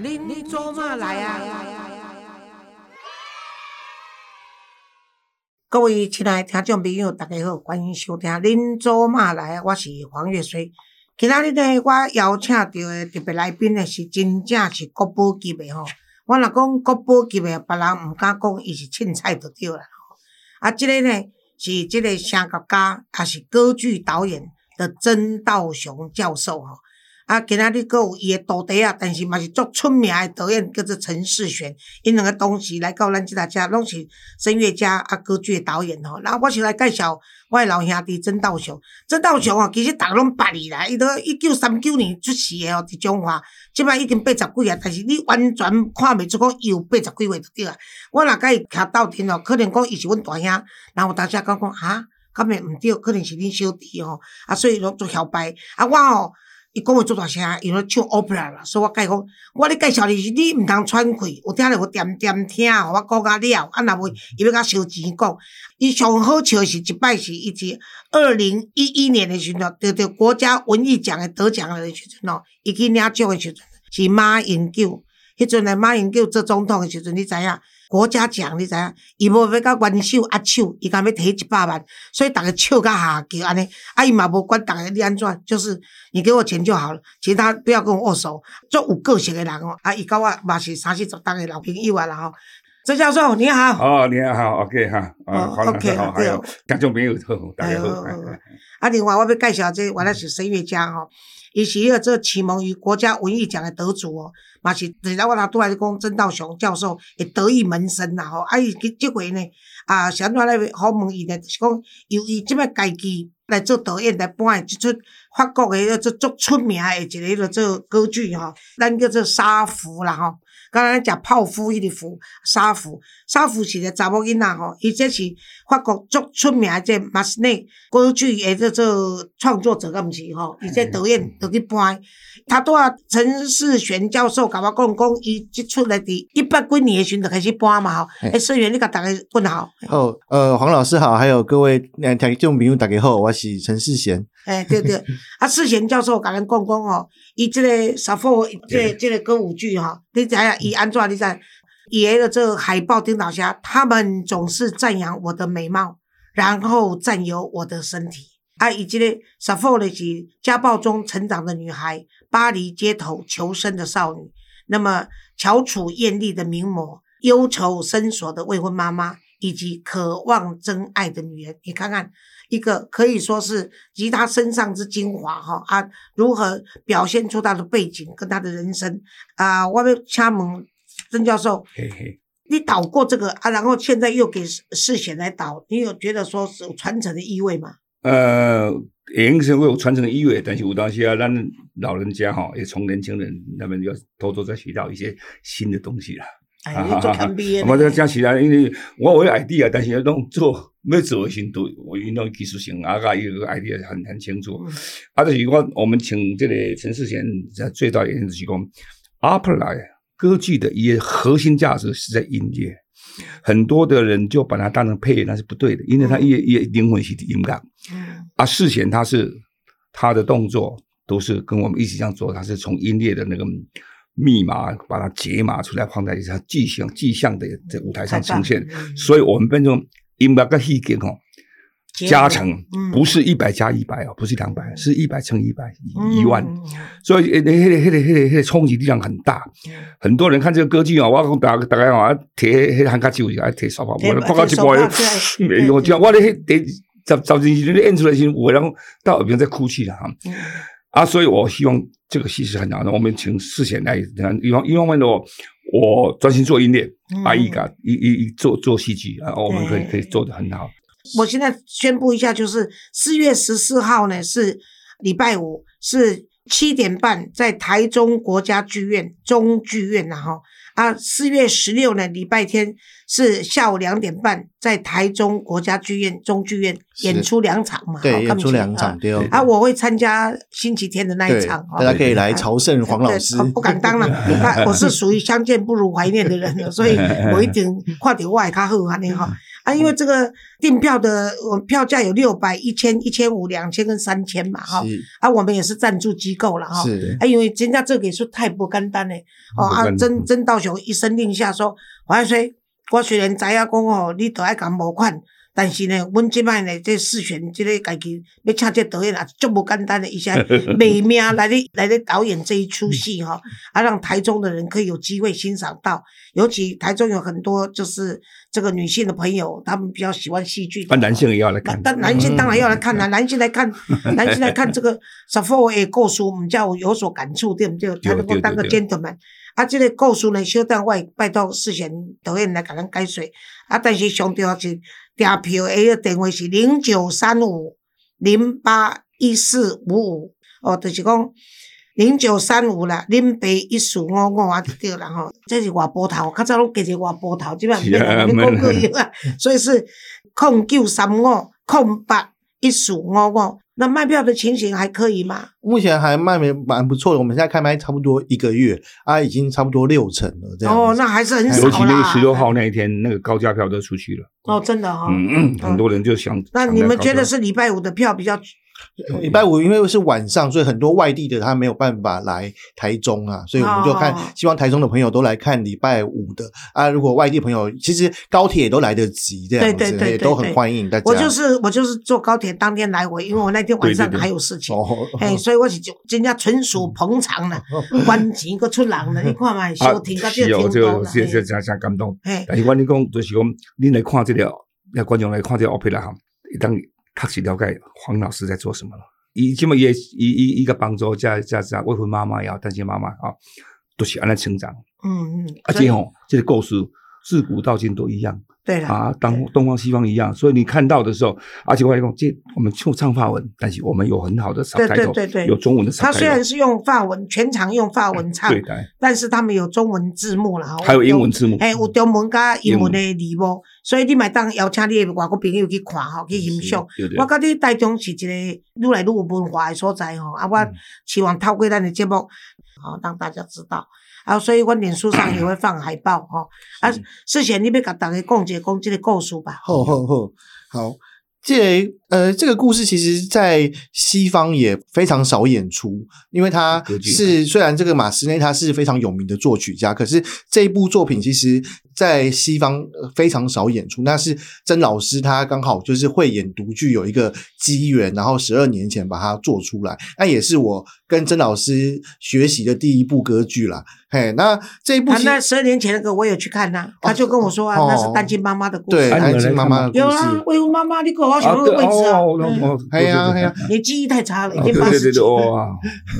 恁恁做嘛来啊？各位亲爱的听众朋友，大家好，欢迎收听《恁做嘛来》，我是黄月水。今仔日呢，我邀请到的特别来宾呢，是真正是国宝级的吼。我若讲国宝级的，别人毋敢讲，伊是凊彩就对啦。啊，即个呢，是即个声乐家，也是歌剧导演的曾道雄教授吼。啊，今仔日阁有伊诶徒弟啊，但是嘛是足出名诶导演，叫做陈世璇。因两个同时来到咱即搭遮，拢是声乐家啊，歌剧诶导演吼。然后我是来介绍我诶老兄弟曾道雄。曾道雄哦，其实逐个拢捌伊啦，伊都一九三九年出世诶哦，伫中华，即摆已经八十几啊，但是你完全看袂出讲伊有八十几岁就对啊。我若甲伊徛斗阵哦，可能讲伊是阮大兄，然后大家讲讲哈，敢会毋对，可能是恁小弟吼，啊，所以拢做晓摆。啊，我吼。伊讲话做大声，伊咧唱 opera 啦，所以我甲伊讲，我咧介绍你是你毋通喘气，有听着有点点听，互我讲甲了，啊，若无伊要甲收钱讲。伊上好笑是一摆是，伊是二零一一年的时阵，得着国家文艺奖的得奖的时阵哦，伊去领奖的时阵是马英九，迄阵诶马英九做总统的时阵，你知影？国家奖你知影？伊无要甲元首握手，伊敢要摕一百万，所以逐个笑甲下叫安尼。啊，伊嘛无管逐个你安怎，就是你给我钱就好了，其他不要跟我握手。做有个性的人哦，啊，伊甲我嘛是三四十当的老朋友啊啦吼。曾教授你好。哦，你好，OK 哈。哦，OK，好，还有听众朋友好，大家好。啊，另外我要介绍这原来是声乐家吼。伊是迄个这启蒙于国家文艺奖的得主哦，嘛是，现在我拿拄来讲曾道雄教授会得意门生啦吼，啊伊即即回呢，啊，想怎来好问伊呢？就是讲由伊即摆家己来做导演来搬即出法国诶，做足出名诶一个做歌剧吼，咱叫做沙福啦吼。刚刚讲泡芙，伊个芙沙芙，沙芙是个查某囡仔吼，伊这是法国足出名即马斯内歌剧诶，这做创作者，敢毋是吼？伊这导演都去搬，他拄啊陈世璇教授甲我讲讲，伊即出来伫一百几年诶时阵就开始搬嘛吼。诶，世璇，你甲大家问好。好，呃，黄老师好，还有各位听众朋友大家好，我是陈世贤。诶，对对，啊，世贤教授甲咱讲讲吼，伊即个沙佛，即即个歌舞剧吼，你知影伊安怎？你知？爷的这个海报顶倒下，他们总是赞扬我的美貌，然后占有我的身体。啊，以及咧沙佛咧是家暴中成长的女孩，巴黎街头求生的少女，那么翘楚艳丽的名模，忧愁深锁的未婚妈妈，以及渴望真爱的女人。你看看。一个可以说是集他身上之精华哈啊，如何表现出他的背景跟他的人生啊？我要请问曾教授，你导过这个啊，然后现在又给世贤来导，你有觉得说是有传承的意味吗？呃，也是会有传承的意味，但是有当时啊，咱老人家哈也从年轻人那边要偷偷在学到一些新的东西了。啊哈哈！我再讲起来，因为我我有 idea，但是要弄做没做的程度，我运动技术性啊个有个 idea 很很清楚。啊，就是我我们请这个陈世贤在最大原因是讲，opera 歌剧的一些核心价值是在音乐，很多的人就把它当成配乐，那是不对的，因为它乐也灵魂是音感。啊，事前他是他的动作都是跟我们一起这样做，他是从音乐的那个。密码把它解码出来，放在一下迹象迹象的在舞台上呈现，所以我们变成音乐跟戏剧哦，加成不是一百加一百哦，不是两百，是一百乘一百一万，所以那那那那那冲击力量很大。很多人看这个歌剧啊，我讲大大概啊，贴那汉卡酒啊，贴沙发，我的报告一播，没有这样，我的得找找进去，那演出来时，我然后到耳边在哭泣了哈。啊，所以我希望这个戏是很难的。我们请世贤来，一方一方面的我，我专心做音乐，阿姨噶一一一做做戏剧啊，我们可以可以做的很好。我现在宣布一下，就是四月十四号呢是礼拜五，是七点半在台中国家剧院中剧院然后啊，四月十六呢礼拜天。是下午两点半，在台中国家剧院中剧院演出两场嘛？对，演出两场对。哦啊，我会参加星期天的那一场，大家可以来朝圣黄老师。不敢当了，我是属于相见不如怀念的人了，所以我一定快点外卡后安尼哈。啊，因为这个订票的我票价有六百、一千、一千五、两千跟三千嘛，哈。是啊，我们也是赞助机构了哈。是啊，因为人家这个也是太不简单嘞。哦啊，曾曾道雄一声令下说，黄安水，我虽然知影讲哦，你都爱讲募款，但是呢，阮即摆呢，这四选这个家己要请这导演啊，足不简单的，一下美命来咧来咧导演这一出戏哈、啊，让台中的人可以有机会欣赏到。尤其台中有很多就是这个女性的朋友，他们比较喜欢戏剧的。啊，男性也要来看但。男性当然要来看啦、男性来看，男性来看这个 s a f o 的故事，我们叫有所感触，对不对？他能够当个 gentleman。啊，这个故事呢，小等我会拜托世贤导演来甲咱解说。啊，但是上重要是订票诶，迄个电话是零九三五零八一四五五，哦，就是讲。零九三五啦，零八一四五五啊，就对啦吼。这是外波头，较早拢加一个外波头，即摆毋免啦，是啊你讲过用啊。所以是空九三五空八一四五五。那卖票的情形还可以吗？目前还卖的蛮不错的，我们现在开卖差不多一个月啊，已经差不多六成了这样。哦，那还是很尤少尤。其那个十六号那一天，那个高价票都出去了。哦，真的哈、哦。嗯嗯，很多人就想。那你们觉得是礼拜五的票比较？礼拜五因为是晚上，所以很多外地的他没有办法来台中啊，所以我们就看哦，希望台中的朋友都来看礼拜五的啊。如果外地朋友，其实高铁也都来得及，这样子对对对也都很欢迎大家。我就是我就是坐高铁当天来回，因为我那天晚上还有事情。哦，哎，所以我是就真正纯属捧场了，关钱个出人了，你看嘛，收听到这听到啦。这这真真感动。嘿，但是阮你讲，就是讲，恁来看这个，那观众来看这个 opera 哈，一当确实了解黄老师在做什么了。伊即么也伊伊伊个帮助，加加加未婚妈妈也好，单亲妈妈啊，都是安尼成长。嗯嗯，而且吼，这个故事自古到今都一样对了，啊，当东方西方一样。所以你看到的时候，而且我来讲，这我们就唱法文，但是我们有很好的对对对对有中文的。他虽然是用法文，全场用法文唱，对的，但是他们有中文字幕啦，还有英文字幕。哎，有中文加英文的字幕，所以你买当邀请你的外国朋友去看吼，去欣赏。我觉得台中是一个愈来愈有文化的所在吼，啊，我嗯希望透过咱的节目，好让大家知道。啊，所以阮脸书上也会放海报吼。啊，事先你要甲大家讲一个讲这个故事吧。好好好，好。这呃，这个故事其实，在西方也非常少演出，因为他是虽然这个马斯内他是非常有名的作曲家，可是这一部作品其实在西方呃非常少演出。那是曾老师他刚好就是会演独剧有一个机缘，然后十二年前把它做出来，那也是我跟曾老师学习的第一部歌剧啦。嘿，那这一部啊，其实、那十二年前那个我有去看呐，他就跟我说啊，哦那是单亲妈妈的故事。啊你们安静妈妈的故有啊事，，未婚妈妈，你给我好啊想那个位置啊。哦哎呀哎呀，你记忆太差了，已哦经八十几。哇，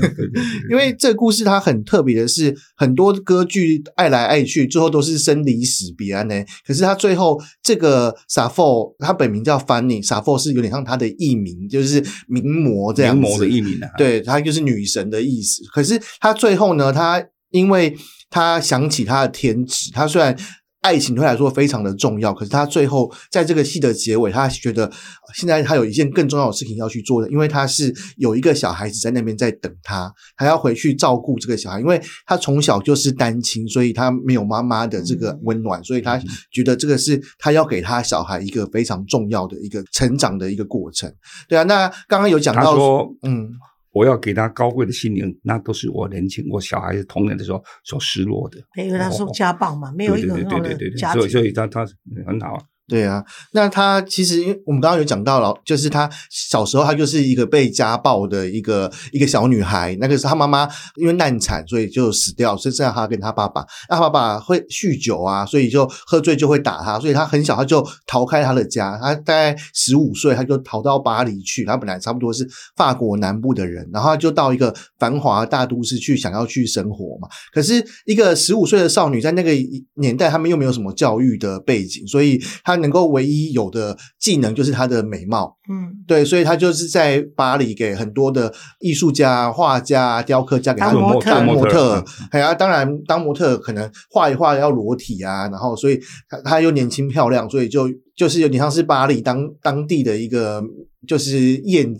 对对对因为这个故事它很特别的是，很多歌剧爱来爱去，最后都是生离死别呢。可是他最后这个傻 f 他本名叫 Fanny，傻 f 是有点像他的艺名，就是名模这样子。名模的艺名啊，对，他就是女神的意思。可是他最后呢，他因为他想起他的天职，他虽然爱情对他来说非常的重要，可是他最后在这个戏的结尾，他觉得呃现在他有一件更重要的事情要去做的，因为他是有一个小孩子在那边在等他，他要回去照顾这个小孩，因为他从小就是单亲，所以他没有妈妈的这个温暖，所以他觉得这个是他要给他小孩一个非常重要的一个成长的一个过程。对啊，那刚刚有讲到他说，嗯。我要给他高贵的心灵，那都是我年轻我小孩子童年的时候所失落的。因为他受家暴嘛，没有一对个很好的对对对对对，所以所。以他他很好啊。对啊，那他其实因为我们刚刚有讲到了，就是他小时候他就是一个被家暴的一个一个小女孩，那个是他妈妈因为难产，所以就死掉，剩下他跟他爸爸。那他爸爸会酗酒啊，所以就喝醉就会打他，所以他很小他就逃开他的家，他大概十五岁他就逃到巴黎去，他本来差不多是法国南部的人，然后他就到一个繁华大都市去想要去生活嘛。可是一个十五岁的少女在那个年代，他们又没有什么教育的背景，所以她能够唯一有的技能就是她的美貌。嗯，对，所以她就是在巴黎给很多的艺术家、画家、雕刻家给她当模特当模特嗯。哎呀，当然当模特可能画一画要裸体啊，然后所以她她又年轻漂亮，所以就就是有点像是巴黎当当地的一个就是艳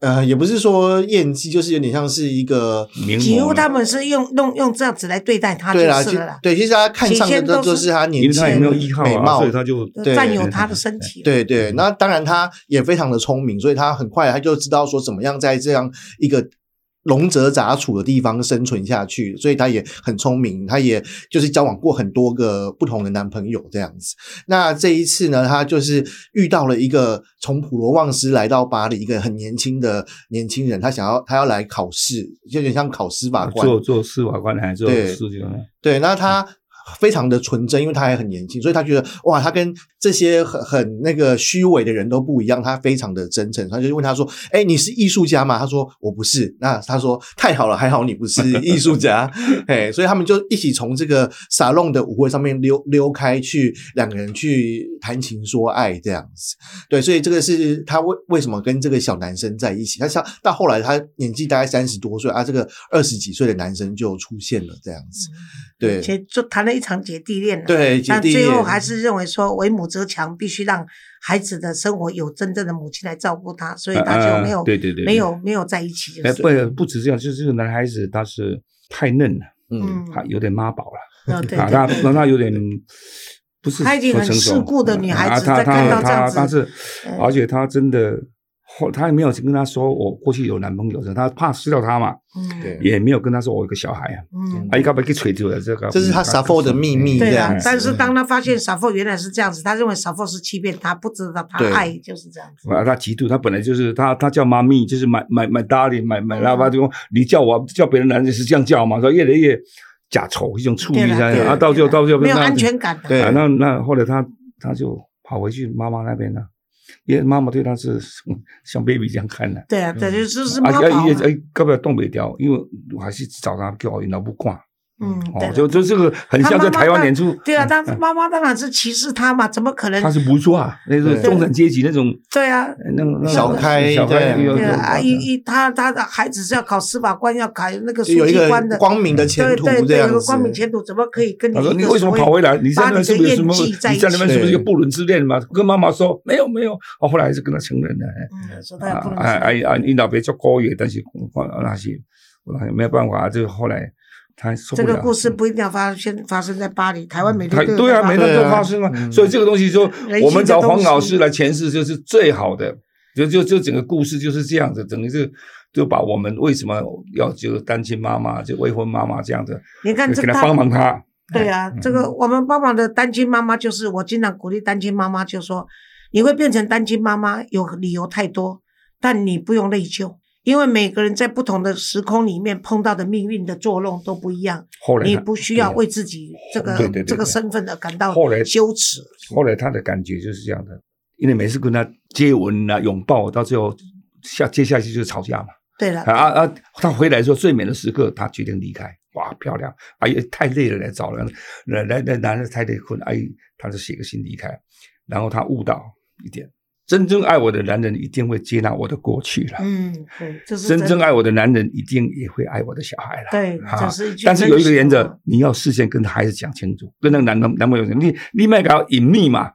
呃，也不是说厌弃，就是有点像是一个名几乎模他们是用用用这样子来对待他就对啦，其是了啦，对，其实他看上的就是他年轻为他也没有依靠啊，美貌所以，他就对占有他的身体。对对，那当然他也非常的聪明，所以他很快他就知道说怎么样在这样一个龙蛇杂处的地方生存下去，所以他也很聪明，他也就是交往过很多个不同的男朋友这样子。那这一次呢，他就是遇到了一个从普罗旺斯来到巴黎一个很年轻的年轻人，他想要他要来考试，就有点像考司法官，做做司法官还是做对事情呢？对，那他非常的纯真，因为他还很年轻，所以他觉得哇，他跟这些很很那个虚伪的人都不一样，他非常的真诚。他就问他说：“哎，你是艺术家吗？”他说：“我不是。”那他说：“太好了，还好你不是 艺术家。”哎，所以他们就一起从这个沙龙的舞会上面溜溜开去，两个人去谈情说爱这样子。对，所以这个是他为为什么跟这个小男生在一起。他像到后来他年纪大概三十多岁啊，这个二十几岁的男生就出现了这样子。对。且就谈了一场姐弟恋了。对，姐但最后还是认为说为母则强，必须让孩子的生活有真正的母亲来照顾他，所以他就没有、啊对对对，没有没有在一起。就哎，是不不止这样，就是这个男孩子他是太嫩了，嗯。嗯，他有点妈宝了。哦对啊，他对。那他有点不是她已经很世故的女孩子在看到这样子而且他真的后他也没有跟他说我过去有男朋友的，他怕失掉他嘛，嗯。对。也没有跟他说我有个小孩啊，嗯。啊，一个被给吹掉了这个，这是他 Sappho 的秘密对啊这样子，但是当他发现傻凤原来是这样子，他认为傻凤是欺骗他，不知道他爱就是这样子。啊，他嫉妒，他本来就是他，他叫妈咪，就是买买买 darling，买买嗯拉巴，就说你叫我叫别的男人是这样叫嘛，说越来越假丑，一种醋意噻，对啦对啦啊，到最后到最后没有安全感。对。啊，那那后来他他就跑回去妈妈那边了，因为妈妈对他是 像 baby 这样看的，对啊，对，就就是妈妈宝嘛。啊也哎，要不要动不掉？因为我还是找他叫我老不挂，嗯，哦，就就这个很像在台湾演出，对啊，但嗯妈妈当然是歧视他嘛，怎么可能他？是不错啊，那种中产阶级那种对啊，那种小开小开对啊，一一他他的孩子是要考司法官，要考那个书就有一个记官的，光明的前途对对对，这样子。有个光明前途，怎么可以跟你他说：“你为什么跑回来？你在那边是不是有什么？你在那边是不是有对不伦之恋嘛？”跟妈妈说：“没有，没有。”哦，后来还是跟他承认了。嗯，说他也不伦啊哎哎啊！你老别叫高野，但是那些我没有办法，这个后来他受不了。这个故事不一定要发生发生在巴黎，台湾每他天都对啊，在发生每天都发生啊。嗯所以这个东西说人，性我们找黄老师来诠释就是最好的。就就就整个故事就是这样子，等于是就把我们为什么要就单亲妈妈、就未婚妈妈这样子，你看这给他他帮忙他。对啊，这个我们帮忙的单亲妈妈，就是我经常鼓励单亲妈妈，就说你会变成单亲妈妈，有理由太多，但你不用内疚，因为每个人在不同的时空里面碰到的命运的作弄都不一样，后来你不需要为自己这个这个身份而感到羞耻。后来他的感觉就是这样的，因为每次跟他接吻啊、拥抱，到最后下接下去就是吵架嘛。对了，啊啊！他回来的时候最美的时刻，他决定离开。哇，漂亮！哎呀，太累了，来找人，来来来，男的太累困，哎，他就写个信离开。然后他悟到一点：真正爱我的男人一定会接纳我的过去了。嗯，对，这是真正爱我的男人一定也会爱我的小孩了。对，啊这是一句但是有一个原则，你要事先跟孩子讲清楚，跟那个男男男朋友讲，你你卖搞隐秘嘛，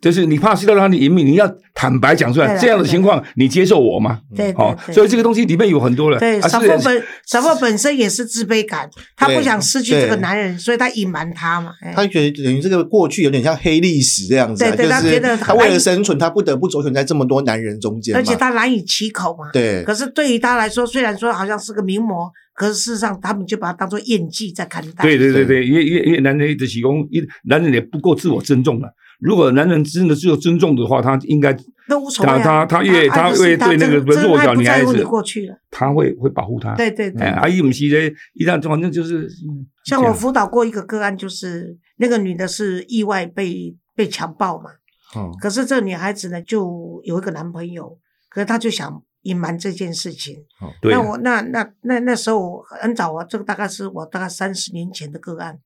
就是你怕知道他的隐秘，你要坦白讲出来。这样的情况，你接受我吗？对哦对，对，所以这个东西里面有很多人。对，啊是小凤本小凤本身也是自卑感，她不想失去这个男人，所以她隐瞒他嘛。哎他觉得等于这个过去有点像黑历史这样子、啊，对对他就是觉得他为了生存，他不得不周旋在这么多男人中间，而且他难以启口嘛。对可是对于他来说，虽然说好像是个名模，可是事实上他们就把它当做演技在看待。对对对对，因为因为因为男人的提供，一男人也不够自我尊重了。如果男人真的只有尊重的话，他应该那无所谓啊。他他他越他越对那个弱小女孩子过去了。他会会保护他。对对对哎，，阿姨不是嘞，一旦反正就是嗯像我辅导过一个个案，就是那个女的是意外被被强暴嘛，嗯可是这个女孩子呢就有一个男朋友，可是她就想隐瞒这件事情。对那我那那那那时候很早啊，这个大概是我大概三十年前的个案。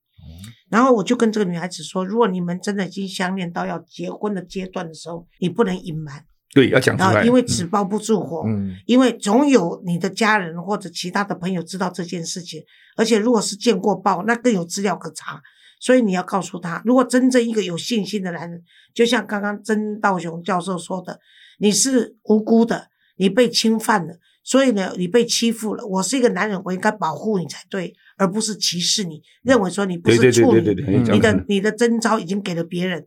然后我就跟这个女孩子说，如果你们真的已经相恋到要结婚的阶段的时候，你不能隐瞒，对要讲出来，因为纸包不住火，嗯因为总有你的家人或者其他的朋友知道这件事情，而且如果是见过报，那更有资料可查。所以你要告诉他，如果真正一个有信心的男人，就像刚刚曾道雄教授说的，你是无辜的，你被侵犯了，所以呢，你被欺负了。我是一个男人，我应该保护你才对，而不是歧视你，认为说你不是处女，你的你的征招已经给了别人，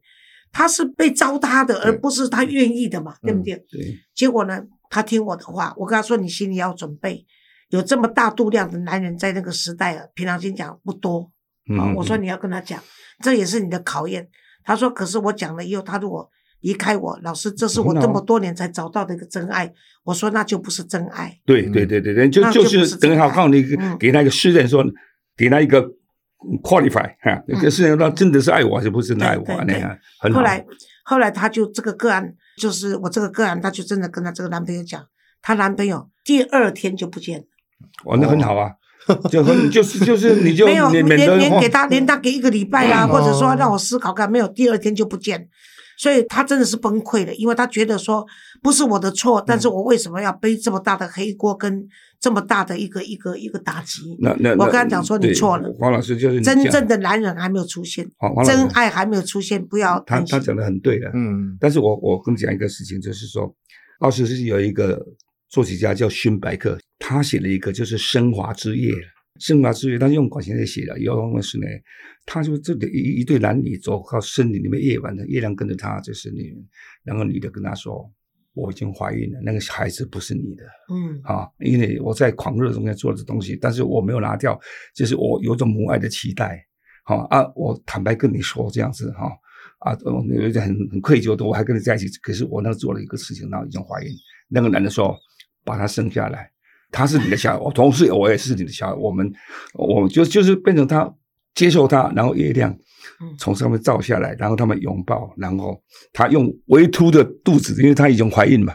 他是被糟蹋的，而不是他愿意的嘛，对不对？对，结果呢，他听我的话，我跟他说，你心里要准备，有这么大度量的男人在那个时代啊，平常心讲不多。啊，嗯我说你要跟他讲，这也是你的考验。他说，可是我讲了以后，他如果离开我，老师，这是我这么多年才找到的一个真爱。我说那就不是真爱。对对对对对，就就是等于好爱告诉你给他一个试验，说给他一个 qualify 哈，嗯可是他真的是爱我还是不是真的爱我对对那样很好后。来后来他就这个个案，就是我这个个案，他就真的跟他这个男朋友讲，她男朋友第二天就不见了，哦，那很好啊，就很就是就是你就 没有连连给哦他连他给一个礼拜啦，嗯或者说哦让我思考看，没有第二天就不见。所以他真的是崩溃了，因为他觉得说不是我的错，但嗯是我为什么要背这么大的黑锅跟这么大的一个一个一个打击？那那那我跟他讲说你错了黄老师就是你真正的男人还没有出现，真爱还没有出现，不要他。他讲的很对的，嗯但是我我跟你讲一个事情，就是说，奥斯是有一个作曲家叫勋白克，他写了一个就是《升华之夜》。升华之夜，他用管弦乐写的，用的是呢，他就这里一一对男女走到森林里面，夜晚的月亮跟着他，在森林里面，然后女的跟他说：“我已经怀孕了，那个孩子不是你的。”嗯。啊，因为我在狂热中间做的东西，但是我没有拿掉，就是我有种母爱的期待，好、啊，我坦白跟你说这样子哈、啊，我有一点很很愧疚的，我还跟你在一起，可是我那做了一个事情，然后已经怀孕，那个男的说把他生下来，他是你的小孩，我 同时我也是你的小孩，我们我们就就是变成他接受他，然后月亮嗯从上面照下来，然后他们拥抱，然后他用微凸的肚子，因为他已经怀孕嘛。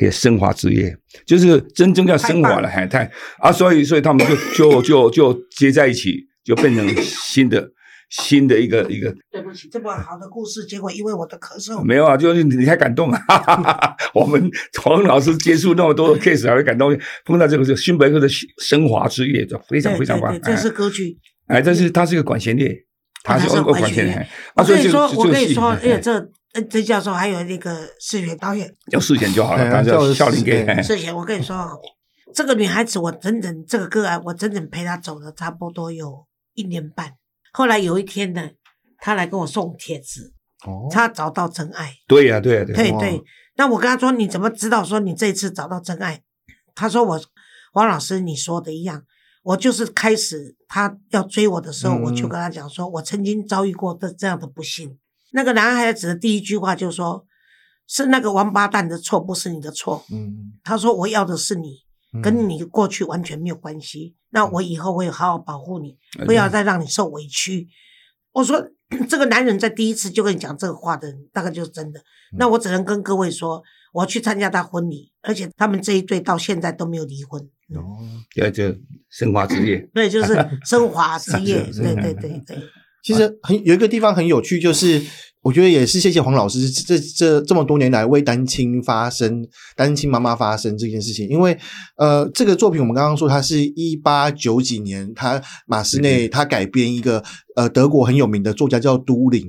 也升华之夜，就是真正要升华了，太海太啊，所以所以他们就就就就接在一起，就变成新的新的一个一个。对不起，这么好的故事，结果因为我的咳嗽，没有啊，就是你太感动了，哈哈哈哈我们黄老师接触那么多的 case 还会感动，碰到这个是勋伯克的升华之夜，就非常非常棒这是歌剧。哎，这是它是一个管弦乐，它是它是哦管弦乐。啊，所以这我跟你说，我跟你说，哎这呃这教授还有那个视觉导演。要事前就好了，哎他叫叫笑林给哎。视觉，我跟你说，这个女孩子我整整这个个案，我整整陪她走了差不多有一年半。后来有一天呢，他来跟我送帖子，哦，他找到真爱。对呀对呀对对对，那我跟他说，你怎么知道说你这一次找到真爱？他说我王老师你说的一样，我就是开始他要追我的时候，嗯我就跟他讲说，我曾经遭遇过的这样的不幸。那个男孩子的第一句话就说，是那个王八蛋的错，不是你的错。嗯，他说我要的是你，嗯跟你过去完全没有关系。那我以后会好好保护你，哎不要再让你受委屈。我说这个男人在第一次就跟你讲这个话的人，大概就是真的。那我只能跟各位说，我去参加他婚礼，而且他们这一对到现在都没有离婚。哦，对就升华之夜，对，就是升华之夜。对对对对，其实很有一个地方很有趣，就是我觉得也是谢谢黄老师这这这么多年来为单亲发声、单亲妈妈发声这件事情。因为呃，这个作品我们刚刚说，它是一八九几年，他马斯内他改编一个呃德国很有名的作家叫都灵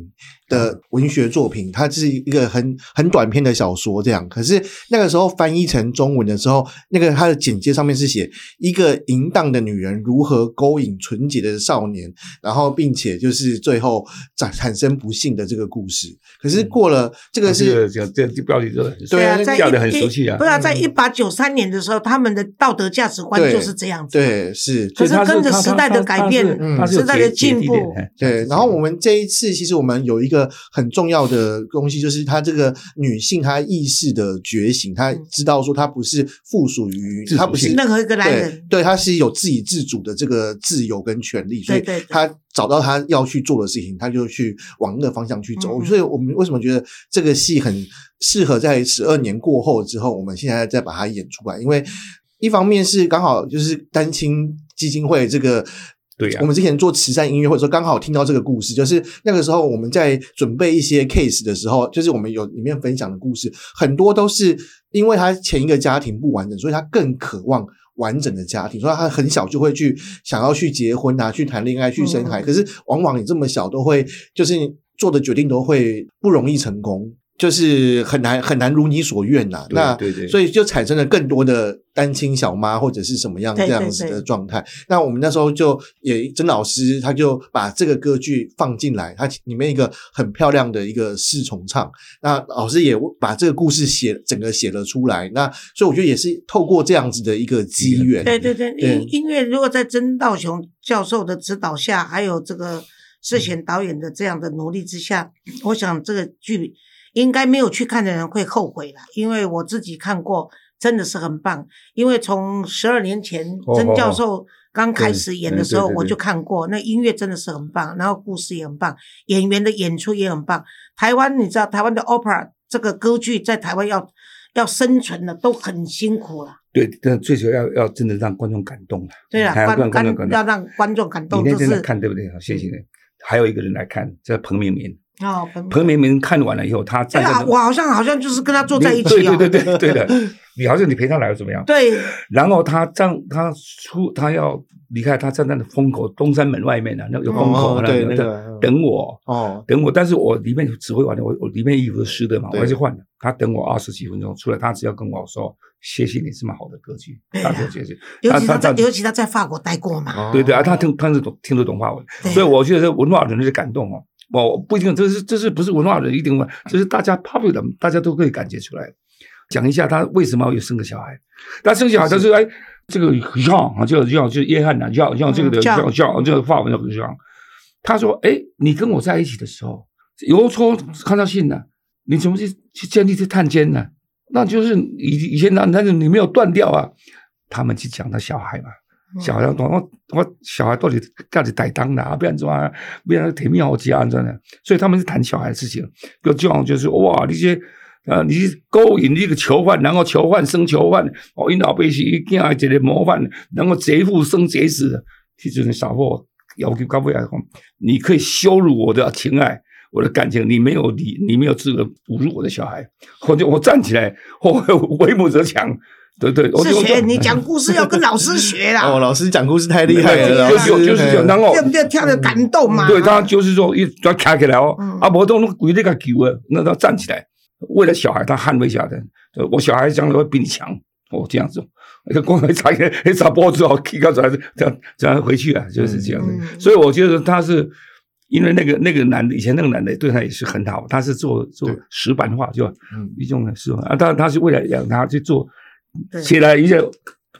的文学作品，它是一个很很短篇的小说这样。可是那个时候翻译成中文的时候，那个它的简介上面是写一个淫荡的女人如何勾引纯洁的少年，然后并且就是最后产产生不幸的这个故事。可是过了这个是这个这这标题真的很对啊很熟悉啊不在一八九三年的时候，他们的道德价值观就是这样子。对是可是跟着时代的改变时代的进步对，然后我们这一次其实我们有一个很重要的东西，就是她这个女性她意识的觉醒，她知道说她不是附属于她不是任何一个男人对，她是有自己自主的这个自由跟权利，所以她找到她要去做的事情，她就去往那个方向去走。所以我们为什么觉得这个戏很适合在十二年过后之后，我们现在再把它演出来？因为一方面是刚好就是单亲基金会这个。对呀我们之前做慈善音乐会的时候，刚好听到这个故事，就是那个时候我们在准备一些 case 的时候，就是我们有里面分享的故事，很多都是因为他前一个家庭不完整，所以他更渴望完整的家庭，所以他很小就会去想要去结婚啊，去谈恋爱，去生孩。嗯可是往往你这么小都会，就是你做的决定都会不容易成功。就是很难很难如你所愿呐、对那对对所以就产生了更多的单亲小妈或者是什么样这样子的状态。那我们那时候就也曾老师他就把这个歌剧放进来，它里面一个很漂亮的一个四重唱。那老师也把这个故事写整个写了出来。那所以我觉得也是透过这样子的一个机缘，对对对，对音音乐如果在曾道雄教授的指导下，还有这个涉嫌导演的这样的努力之下，我想这个剧应该没有去看的人会后悔了，因为我自己看过，真的是很棒。因为从十二年前哦曾教授刚开始演的时候，我就看过，那音乐真的是很棒，然后故事也很棒，演员的演出也很棒。台湾你知道，台湾的 opera 这个歌剧在台湾要要生存的都很辛苦了。对，但最主要要要真的让观众感动了。对了，还要观观要让观众感动，你那天看对不对？好，谢谢你。还有一个人来看，叫彭明明。哦，彭彭明明看完了以后，他这个站在那我好像好像就是跟他坐在一起对哦，对对对对的，你好像你陪他来怎么样？对。然后他站，他出，他要离开，他站在那风口东山门外面呢、那有风口，哦那个对那个等我，哦，等我。但是我里面指挥完了，我我里面衣服是湿的嘛，我对还是换了。他等我二十几分钟出来，他只要跟我说谢谢你这么好的歌剧，对啊他说谢谢。尤其他在他尤其他在法国待过嘛，哦。对对啊，他听他是懂听得懂法文，对。所以我觉得文化人的感动哦，我不一定这是这是不是文化人一定会，这是大家 popular 大家都可以感觉出来。讲一下他为什么要生个小孩，他生小孩他是哎这个让啊，就让就是约翰呐，让让这个的嗯让让这个法文叫让。他说哎，你跟我在一起的时候，邮戳看到信了，你怎么去去建立这探监呢？那就是以以前那那你没有断掉啊。他们去讲他小孩嘛，小孩我我我小孩到底到底歹当的啊，不然怎么不然甜蜜好家真的，所以他们是谈小孩的事情，就这样就是哇，你些呃，你是勾引一个囚犯，然后囚犯生囚犯，哦，因老辈是一件一个模范，然后贼父生贼子，其实你少货要求高不来讲，你可以羞辱我的情爱。我的感情，你没有理，你没有资格侮辱我的小孩。我就我站起来，我 为母则强，对对，我是就学你讲故事要跟老师学啦。哦，老师讲故事太厉害了，就就就是这样，然后对不对？跳的感动嘛，对他就是说一要卡起来哦，嗯。啊，不动鬼那个球啊，那他站起来，为了小孩，他捍卫下来，呃我小孩将来会比你强，哦，这样子，光还插一还插脖子哦，踢到这样这样这样回去啊，就是这样子。嗯。所以我觉得他是因为那个那个男的，以前那个男的对他也是很好，他是做做对。石板画，就嗯。一种是啊，当然他是为了养他去做对写了一些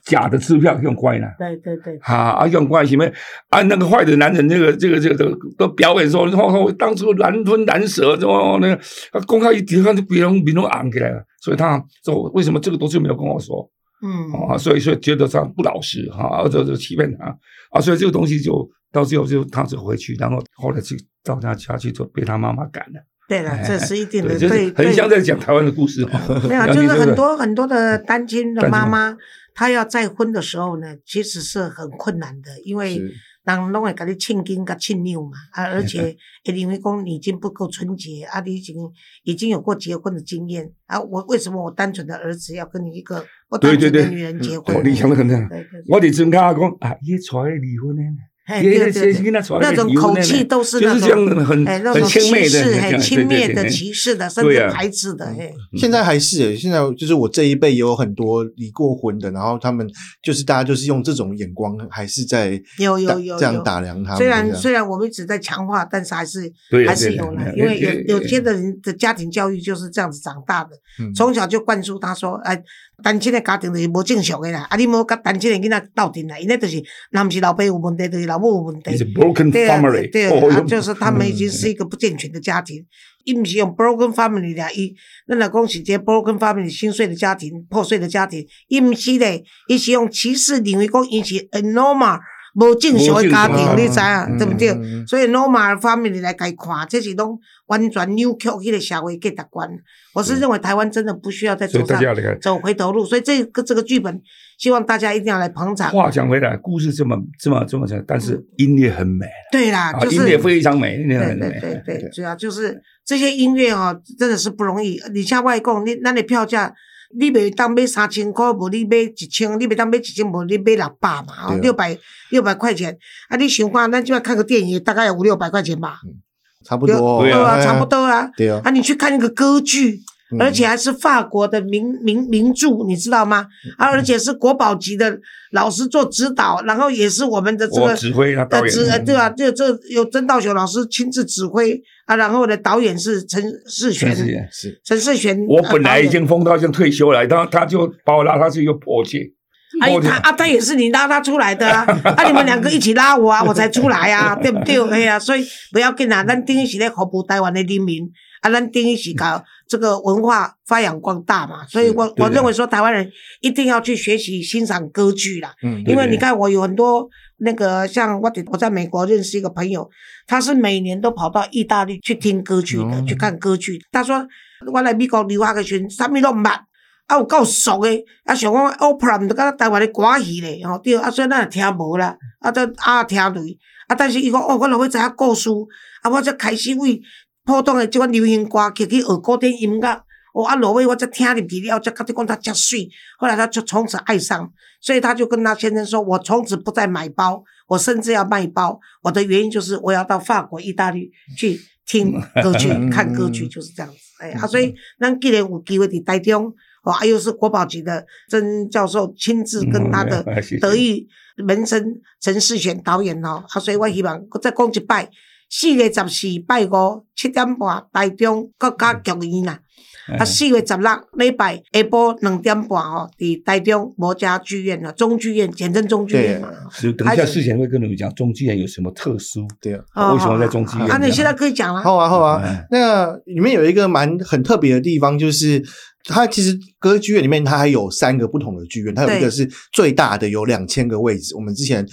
假的支票用乖呢。对对对，哈啊，用关系没啊？那个坏的男人，这个这个这个都都表演说，哦，当初难吞难舍，哦，那个啊公开一提，看就别人别人昂起来了，所以他说为什么这个东西没有跟我说嗯，啊？所以所以觉得他不老实哈，就就欺骗他啊，所以这个东西就到最后就他就回去，然后后来去到他家去，就被他妈妈赶了。对了，这是一定的，对，就是对对很像在讲台湾的故事哦。没有，就是很多很多的单亲的妈妈，她要再婚的时候呢，其实是很困难的，因为是人拢会给你庆金跟庆妞嘛，啊，而且会认为讲你已经不够纯洁，啊，你已经已经有过结婚的经验，啊，我为什么我单纯的儿子要跟你一个不单纯的对对对女人结婚哦？你想的很像。对对对，我伫村口讲啊，伊才离婚的呢。嘿对对对。跟他传那种口气都是那种很哎，那很种轻蔑的，歧视，哎，这样轻蔑的、歧视的，甚至排斥的，嘿，现在还是欸，现在就是我这一辈也有很多离过婚的，然后他们就是大家就是用这种眼光，还是在打有有有这样打量他们。虽然虽然我们一直在强化，但是还是对还是有了，因为有有些的人的家庭教育就是这样子长大的，嗯。从小就灌输他说，哎，单亲的家庭就是无正常的啦，啊，你无甲单亲的囡仔斗阵啦，因咧就是那不是老爸有问题，就是老母有问题。It's 啊 family，对哦啊，就是他们已经是一个不健全的家庭。伊毋是用 broken family 啦，伊咱若讲是一个 broken family 心碎的家庭、破碎的家庭，伊毋是咧，伊是用歧视认为讲伊是 a normal 无正常的家庭，你知影对不对？嗯嗯嗯所以 normal family 来甲伊看，这是拢完全扭曲迄个社会价值观。我是认为台湾真的不需要再走上。走回头路，所以这个这个剧本，希望大家一定要来捧场。话讲回来，故事这么这么这么长，但是音乐很美对啦，啊，就是音乐非常美，音乐对很美。对对对，主要就是这些音乐哦，真的是不容易。而且我讲，你那你票价，你袂当买三千块，无你买一千，你袂当买一千，无你买六百嘛，哦六百六百块钱。啊，你想看，咱即摆看个电影，大概有五六百块钱吧。差不多，对啊啊，差不多啊。对啊，啊，你去看一个歌剧，嗯而且还是法国的名名名著，你知道吗？啊，而且是国宝级的老师做指导，然后也是我们的这个指挥啊导演，对吧？这这有曾道雄老师亲自指挥啊，然后呢，导演是陈世全全，世界。是陈世全。我本来已经封到已经退休了，他他就把我拉上去又破戒，哎，他啊，他也是你拉他出来的啊，啊，你们两个一起拉我啊，我才出来啊，对不对？哎呀、所以不要紧啊，咱等于是咧服务台湾的人民啊，咱等于是搞这个文化发扬光大嘛，所以我我认为说台湾人一定要去学习欣赏歌剧啦，嗯因为你看我有很多那个像我我在美国认识一个朋友，他是每年都跑到意大利去听歌剧的，哦去看歌剧。他说我来美国留学的时候，啥物都毋捌。啊，有够熟诶！啊，想讲 opera 毋就敢台湾的歌戏咧，吼对，啊，所以咱也听无啦，啊，都啊听落，啊，但是伊讲哦，我若要知影故事，啊，我才开始为普通的即款流行歌曲去学古典音乐，哦，啊，落尾我才听入去了，才甲你讲他遮水，后来他就从此爱上，所以他就跟他先生说，我从此不再买包，我甚至要卖包，我的原因就是我要到法国、意大利去听歌剧、嗯看歌曲，就是这样子，哎啊，所以咱既然有机会伫台中。哦，啊，又是国宝级的曾教授亲自跟他的嗯谢谢德艺门生陈世选导演哦，啊，所以我希望再讲一摆，四月十四拜五七点半台中国家剧院啦，嗯啊，四月十六礼拜下晡两点半哦，伫台中国家剧院啊，中剧院简称中剧院嘛。是等一下事前会跟你们讲中剧院有什么特殊，对啊。哦为什么在中剧院啊，你现在可以讲了。好啊，好啊嗯。那里面有一个蛮很特别的地方，就是它其实歌剧院里面它还有三个不同的剧院，它有一个是最大的，有两千个位置。我们之前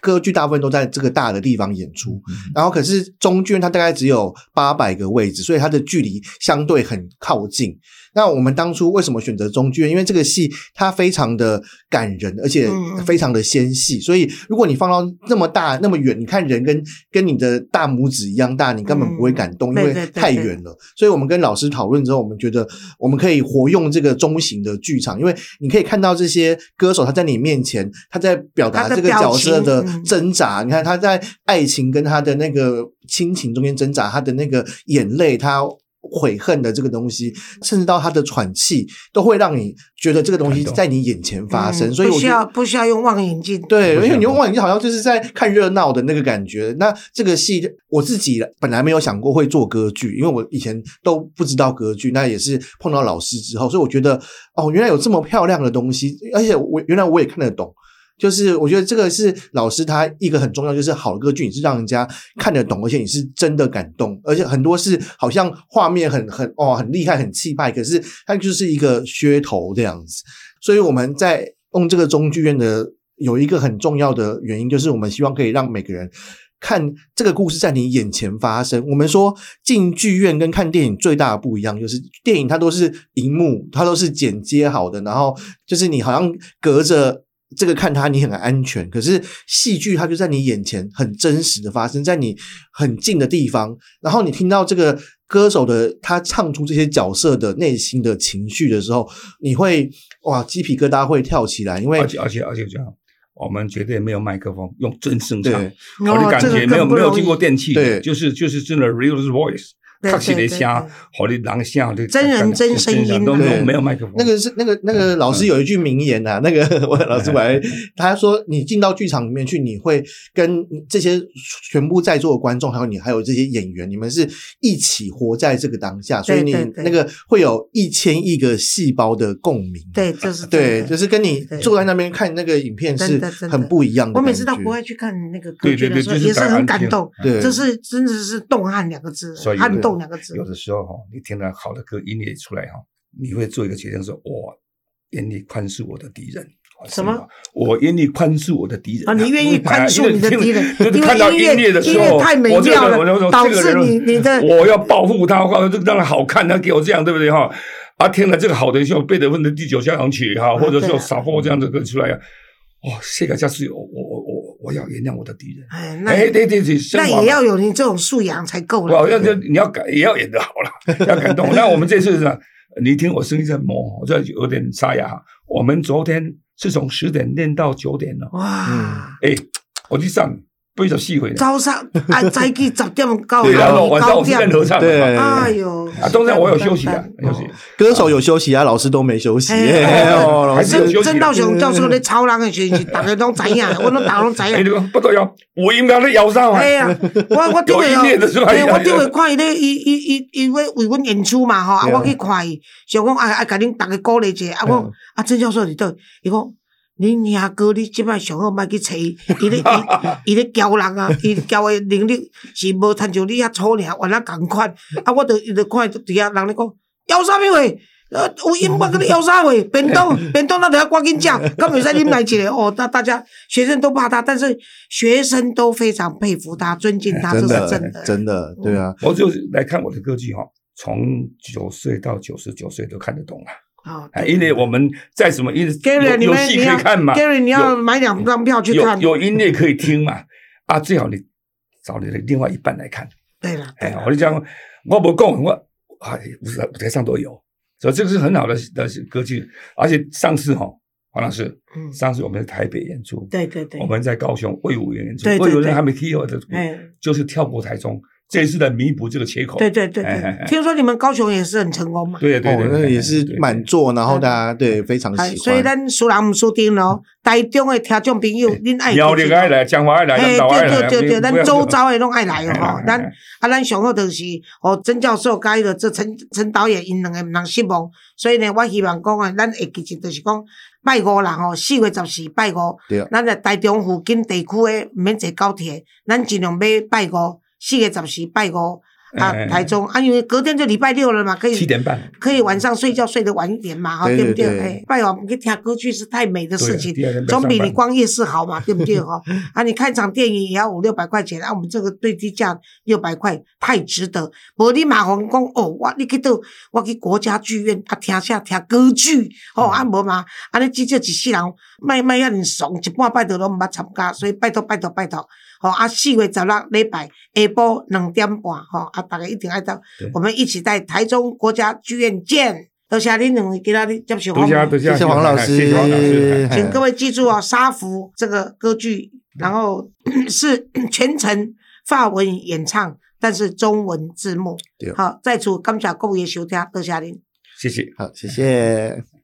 歌剧大部分都在这个大的地方演出，然后可是中剧院它大概只有八百个位置，所以它的距离相对很靠近。那我们当初为什么选择中剧院？因为这个戏它非常的感人，而且嗯非常的纤细，所以如果你放到那么大那么远，你看人跟跟你的大拇指一样大，你根本不会感动，嗯因为太远了。所以我们跟老师讨论之后，我们觉得我们可以活用这个中型的剧场，因为你可以看到这些歌手他在你面前，他在表达这个角色的挣扎。你看他在爱情跟他的那个亲情中间挣扎，他的那个眼泪，他。悔恨的这个东西，甚至到他的喘气，都会让你觉得这个东西在你眼前发生。嗯所以我觉得要不需要用望远镜。对，因为你用望远镜好像就是在看热闹的那个感觉。那这个戏我自己本来没有想过会做歌剧，因为我以前都不知道歌剧，那也是碰到老师之后，所以我觉得哦，原来有这么漂亮的东西，而且我原来我也看得懂。就是我觉得这个是老师他一个很重要，就是好的歌剧你是让人家看得懂，而且你是真的感动，而且很多是好像画面很很哦很厉害很气派，可是它就是一个噱头这样子。所以我们在用这个中剧院的有一个很重要的原因，就是我们希望可以让每个人看这个故事在你眼前发生。我们说进剧院跟看电影最大的不一样，就是电影它都是荧幕，它都是剪接好的，然后就是你好像隔着。这个看他你很安全，可是戏剧它就在你眼前很真实的发生在你很近的地方，然后你听到这个歌手的他唱出这些角色的内心的情绪的时候，你会哇鸡皮疙瘩会跳起来，因为而且而且而且这样，我们绝对没有麦克风，用真声唱，对。我的感觉没有没有经过电器，对。就是就是真的 real voice，对确实的对声对，和你人声的真人真声音都没有没有麦克风，那个是那个那个老师有一句名言啊、那个 我老师我还他说你进到剧场里面去，你会跟这些全部在座的观众，还有你还有这些演员，你们是一起活在这个当下，所以你那个会有一千亿个细胞的共鸣。对，就是对，就是跟你坐在那边看那个影片是真的。很不一样的我。每次到国外去看那个歌对剧的时候，对对也是很感动。对。这是真的是动撼两个字所，以撼动两个字。有的时候哈，你听到好的歌音乐出来哈，你会做一个决定说，我愿意宽恕我的敌人。什么？我愿意宽恕我的敌人啊，你愿意宽恕你的敌人，就是因看到音为音乐乐的时候，音乐太美妙了，导致你 你的我要报复他，或者让他好看，他给我这样，对不对哈？啊，听了这个好的，像贝多芬的第九交响曲哈，或者说萨波这样的歌出来啊，哇，这个下次我我我我我要原谅我的敌人。哎，那哎，对对对，那也要有你这种素养才够哇，了。要就你要感也要演得好了，要感动。那我们这次是呢，你听我声音在磨，我这有点沙哑。我们昨天是从十点练到九点了。哇，哎，我去上八十四岁呢。早上啊，早起十点到对啊，下晚上九我是跟点。合唱对嘛。哎呦，啊，中间我有休息的，休息。歌手有休息啊，老师都没休息。哎哎呦老师还是有休息曾道雄教授咧操人的时阵，是逐个拢知影的，我拢大家拢知哎，影不得了，有音乐咧摇上啊哎。呀，我我顶 有音乐的个是吧哎，我顶个看伊咧，伊伊伊伊要为阮演出嘛吼，啊，对啊我去看伊，想讲啊啊，甲恁逐个鼓励一下，啊，我嗯啊，曾教授伫倒，伊讲。恁兄哥，你即摆上好莫去找 伊，伊咧伊伊咧教人啊，伊教诶能力是无亲像你遐粗尔，原来共款。啊，我著伊著看伫遐人咧讲，要啥物话？呃，有音乐跟你摇啥话？便 当便当，那得要赶紧食，根本在啉来一个哦。那大家学生都怕他，但是学生都非常佩服他、尊敬他，这是真的。真的，对啊，我就是来看我的歌剧哈，从九岁到九十九岁都看得懂了。哦哎，因为我们在什么因为 Gary，有有戏可以看嘛 Gary，你要有买两张票去有看。有音乐可以听嘛。啊，最好你找你的另外一半来看。对了，对哎，我就讲，我不讲，我哎，舞台舞台上都有，所以这个是很好的的歌剧。而且上次哈，黄老师，嗯，上次我们在台北演出，对对对我，们在高雄魏武园演出，对对对魏武园还没踢我的，哎，就是跳过台中，这一次来弥补这个缺口。对对对对。听说你们高雄也是很成功嘛？哦对对对，，那也是对满座，然后大家对非常喜欢所以。咱输人毋输定咯。台中的听众朋友，恁爱苗栗爱来，江华爱来，嘿，南岛爱来，对对对对，咱周遭的拢爱来哦。咱哎啊，咱上好就是哦，曾教授甲迄个这陈陈导演因两个毋通失望，所以呢，我希望讲啊，咱会记住就是讲拜五啦吼，四月十四拜五对，咱在台中附近地区诶毋免坐高铁，咱尽量买拜五，四月十四拜五啊台中啊，因为隔天就礼拜六了嘛，可以七点半，可以晚上睡觉睡得晚一点嘛，哈，对对不对？哎，拜晚去听歌剧是太美的事情 总比你逛夜市好嘛，对不对？哈，啊，你看场电影也要五六百块钱，啊，我们这个最低价六百块，太值得。无你马红讲哦，我你去到，我去国家剧院啊，听下听歌剧，哦，啊无嘛，啊你至少一世人，卖卖遐尼怂，一半拜托都毋捌参加，所以拜托拜托拜托。吼啊，四月十六礼拜下晡两点半，吼啊，大家一定爱到，我们一起在台中国家剧院见。多谢恁两位今仔日接受访问多谢多谢谢谢黄老师谢谢黄老师。请各位记住哦，《沙福》这个歌剧，然后 是全程法文演唱，但是中文字幕。好，在此感谢各位的收听，多谢您。谢谢。好，谢谢。